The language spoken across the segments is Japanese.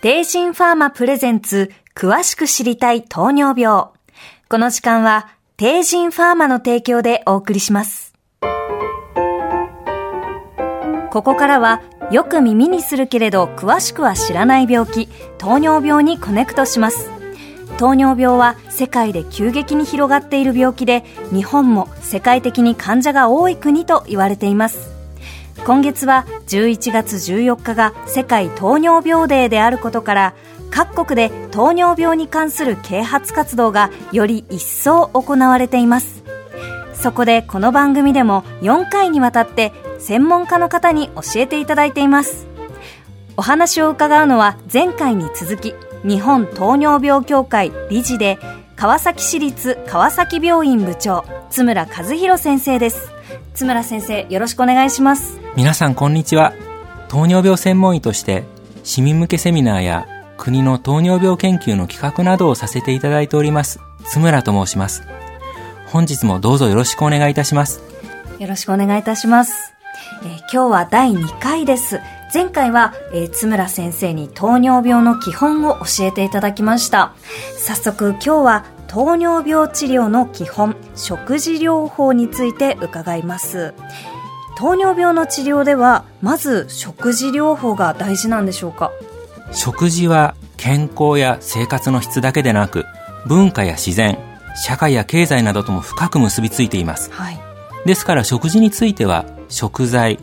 帝人ファーマプレゼンツ詳しく知りたい糖尿病。この時間は帝人ファーマの提供でお送りします。ここからはよく耳にするけれど詳しくは知らない病気、糖尿病にコネクトします。糖尿病は世界で急激に広がっている病気で日本も世界的に患者が多い国と言われています今月は11月14日が世界糖尿病デーであることから各国で糖尿病に関する啓発活動がより一層行われています。そこでこの番組でも4回にわたって専門家の方に教えていただいています。お話を伺うのは前回に続き日本糖尿病協会理事で川崎市立川崎病院部長津村和弘先生です。津村先生よろしくお願いします。皆さんこんにちは。糖尿病専門医として市民向けセミナーや国の糖尿病研究の企画などをさせていただいております津村と申します。本日もどうぞよろしくお願いいたします。よろしくお願いいたします、えー、今日は第2回です。前回は、えー、津村先生に糖尿病の基本を教えていただきました。早速今日は糖尿病治療の基本食事療法について伺います。糖尿病の治療ではまず食事療法が大事なんでしょうか？食事は健康や生活の質だけでなく文化や自然社会や経済などとも深く結びついています、はい、ですから食事については食材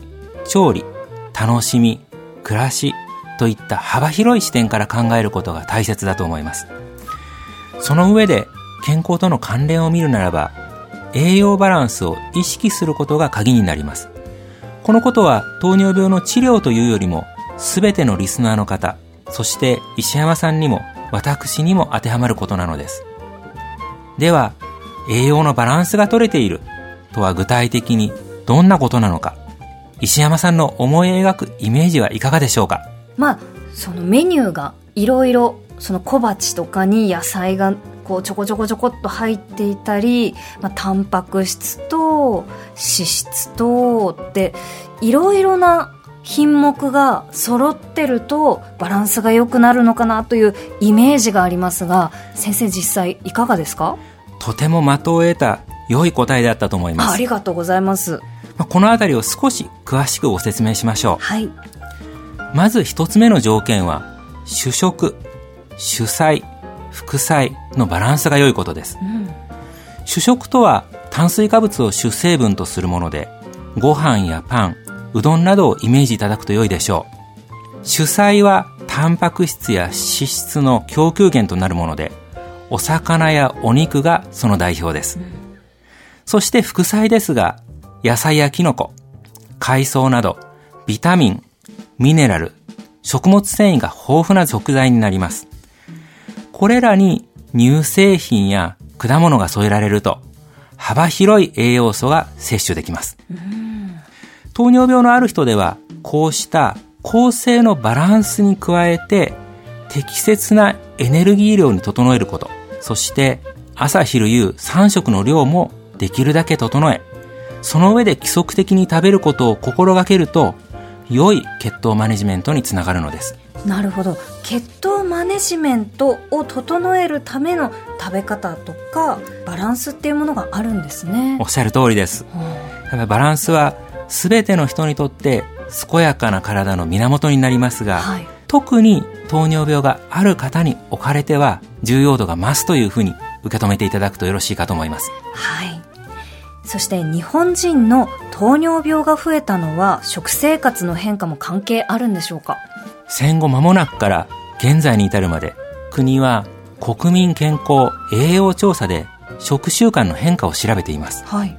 調理楽しみ、暮らしといった幅広い視点から考えることが大切だと思います。その上で健康との関連を見るならば、栄養バランスを意識することが鍵になります。このことは糖尿病の治療というよりも、すべてのリスナーの方、そして石山さんにも私にも当てはまることなのです。では、栄養のバランスが取れているとは具体的にどんなことなのか。石山さんの思い描くイメージはいかがでしょうか？まあそのメニューがいろいろその小鉢とかに野菜がこうちょこちょこちょこっと入っていたり、まあ、タンパク質と脂質とっていろいろな品目が揃ってるとバランスが良くなるのかなというイメージがありますが先生実際いかがですか？とても的を得た良い答えであったと思いますありがとうございますまあ、この辺りを少し詳しくご説明しましょう。はい。まず一つ目の条件は、主食、主菜、副菜のバランスが良いことです。うん、主食とは炭水化物を主成分とするもので、ご飯やパン、うどんなどをイメージいただくと良いでしょう。主菜はタンパク質や脂質の供給源となるもので、お魚やお肉がその代表です。うん、そして副菜ですが、野菜やキノコ、海藻など、ビタミン、ミネラル、食物繊維が豊富な食材になります。これらに乳製品や果物が添えられると、幅広い栄養素が摂取できます。糖尿病のある人では、こうした構成のバランスに加えて、適切なエネルギー量に整えること、そして朝昼夕3食の量もできるだけ整え、その上で規則的に食べることを心がけると、良い血糖マネジメントにつながるのです。なるほど。血糖マネジメントを整えるための食べ方とか、バランスっていうものがあるんですね。おっしゃる通りです。うん、バランスは、すべての人にとって健やかな体の源になりますが、はい、特に糖尿病がある方に置かれては重要度が増すというふうに受け止めていただくとよろしいかと思います。はい。そして日本人の糖尿病が増えたのは食生活の変化も関係あるんでしょうか？戦後間もなくから現在に至るまで国は国民健康栄養調査で食習慣の変化を調べています。はい。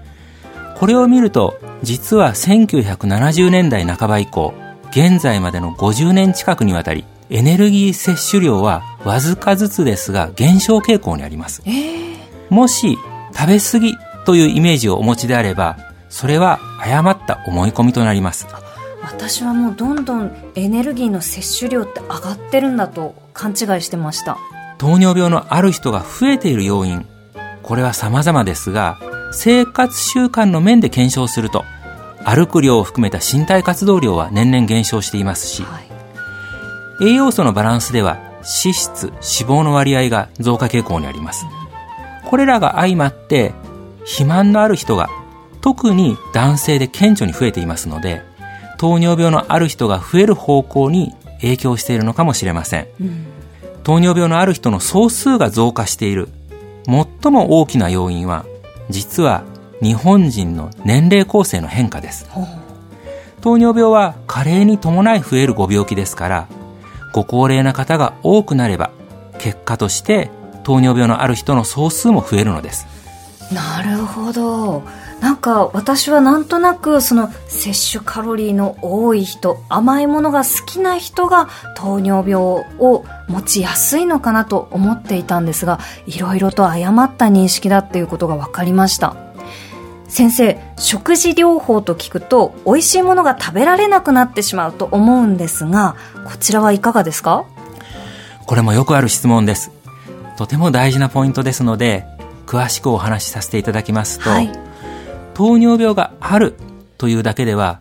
これを見ると実は1970年代半ば以降現在までの50年近くにわたりエネルギー摂取量はわずかずつですが減少傾向にあります。えー、もし食べ過ぎというイメージをお持ちであれば、それは誤った思い込みとなります。私はもうどんどんエネルギーの摂取量って上がってるんだと勘違いしてました。糖尿病のある人が増えている要因、これは様々ですが、生活習慣の面で検証すると、歩く量を含めた身体活動量は年々減少していますし、はい、栄養素のバランスでは脂質、脂肪の割合が増加傾向にあります。これらが相まって、肥満のある人が特に男性で顕著に増えていますので、糖尿病のある人が増える方向に影響しているのかもしれません。うん、糖尿病のある人の総数が増加している最も大きな要因は、実は日本人の年齢構成の変化です。糖尿病は加齢に伴い増えるご病気ですから、ご高齢な方が多くなれば、結果として糖尿病のある人の総数も増えるのです。なるほど。なんか私はなんとなくその摂取カロリーの多い人甘いものが好きな人が糖尿病を持ちやすいのかなと思っていたんですがいろいろと誤った認識だっていうことが分かりました。先生食事療法と聞くと美味しいものが食べられなくなってしまうと思うんですがこちらはいかがですか？これもよくある質問です。とても大事なポイントですので詳しくお話しさせていただきますと、はい糖尿病があるというだけでは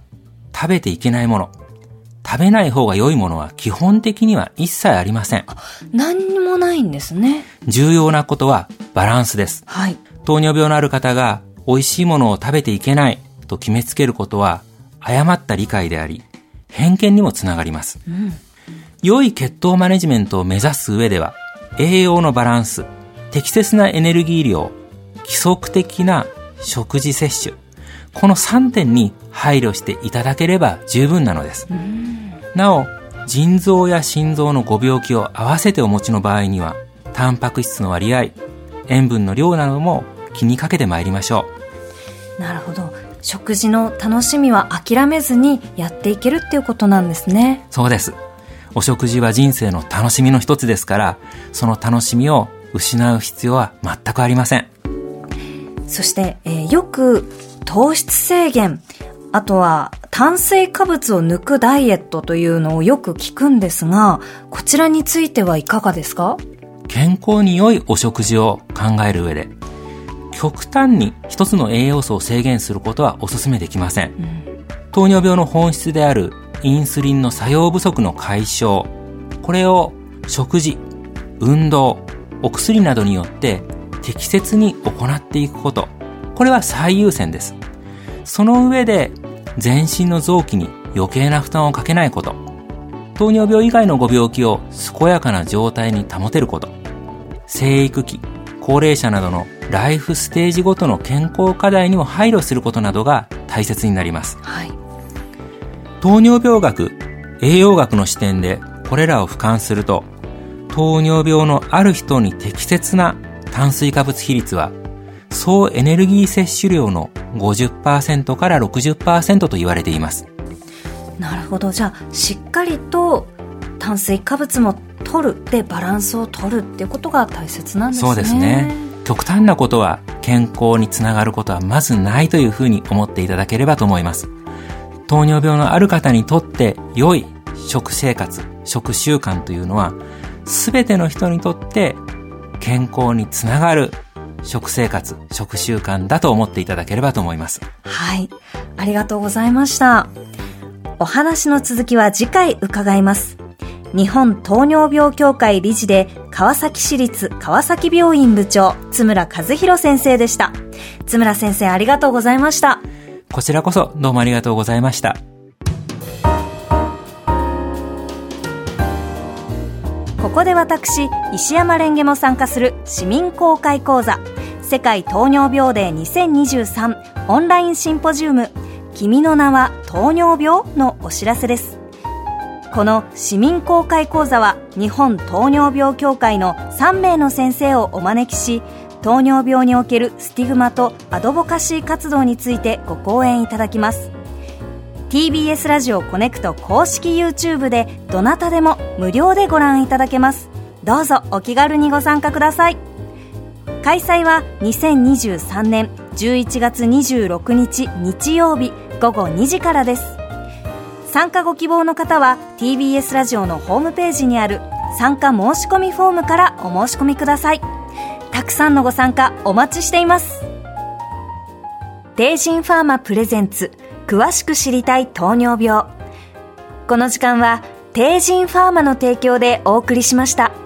食べていけないもの、食べない方が良いものは基本的には一切ありません。何にもないんですね。重要なことはバランスです。はい。糖尿病のある方が美味しいものを食べていけないと決めつけることは誤った理解であり、偏見にもつながります。うん、良い血糖マネジメントを目指す上では、栄養のバランス、適切なエネルギー量、規則的な食事摂取、この3点に配慮していただければ十分なのです。なお、腎臓や心臓のご病気を合わせてお持ちの場合には、タンパク質の割合、塩分の量なども気にかけてまいりましょう。なるほど。食事の楽しみは諦めずにやっていけるっていうことなんですね。そうです。お食事は人生の楽しみの一つですから、その楽しみを失う必要は全くありません。そして、えー、よく糖質制限、あとは炭水化物を抜くダイエットというのをよく聞くんですが、こちらについてはいかがですか？健康に良いお食事を考える上で、極端に一つの栄養素を制限することはお勧めできません。うん、糖尿病の本質であるインスリンの作用不足の解消、これを食事、運動、お薬などによって適切に行っていくこと。これは最優先です。その上で、全身の臓器に余計な負担をかけないこと。糖尿病以外のご病気を健やかな状態に保てること。生育期、高齢者などのライフステージごとの健康課題にも配慮することなどが大切になります。はい、糖尿病学、栄養学の視点でこれらを俯瞰すると、糖尿病のある人に適切な炭水化物比率は、総エネルギー摂取量の50%から60%と言われています。なるほど。じゃあ、しっかりと炭水化物も取るでバランスを取るっていうことが大切なんですね。そうですね。極端なことは健康につながることはまずないというふうに思っていただければと思います。糖尿病のある方にとって良い食生活、食習慣というのは、すべての人にとって健康につながる食生活、食習慣だと思っていただければと思います。はい。ありがとうございました。お話の続きは次回伺います。日本糖尿病協会理事で川崎市立川崎病院部長津村和弘先生でした。津村先生ありがとうございました。こちらこそどうもありがとうございました。ここで私石山レンゲも参加する市民公開講座世界糖尿病デー2023オンラインシンポジウム君の名は糖尿病のお知らせです。この市民公開講座は日本糖尿病協会の3名の先生をお招きし糖尿病におけるスティグマとアドボカシー活動についてご講演いただきます。TBS ラジオコネクト公式 YouTube でどなたでも無料でご覧いただけます。どうぞお気軽にご参加ください。開催は2023年11月26日日曜日午後2時からです。参加ご希望の方は TBS ラジオのホームページにある参加申し込みフォームからお申し込みください。たくさんのご参加お待ちしています。テイジンファーマプレゼンツ詳しく知りたい糖尿病この時間はテージンファーマの提供でお送りしました。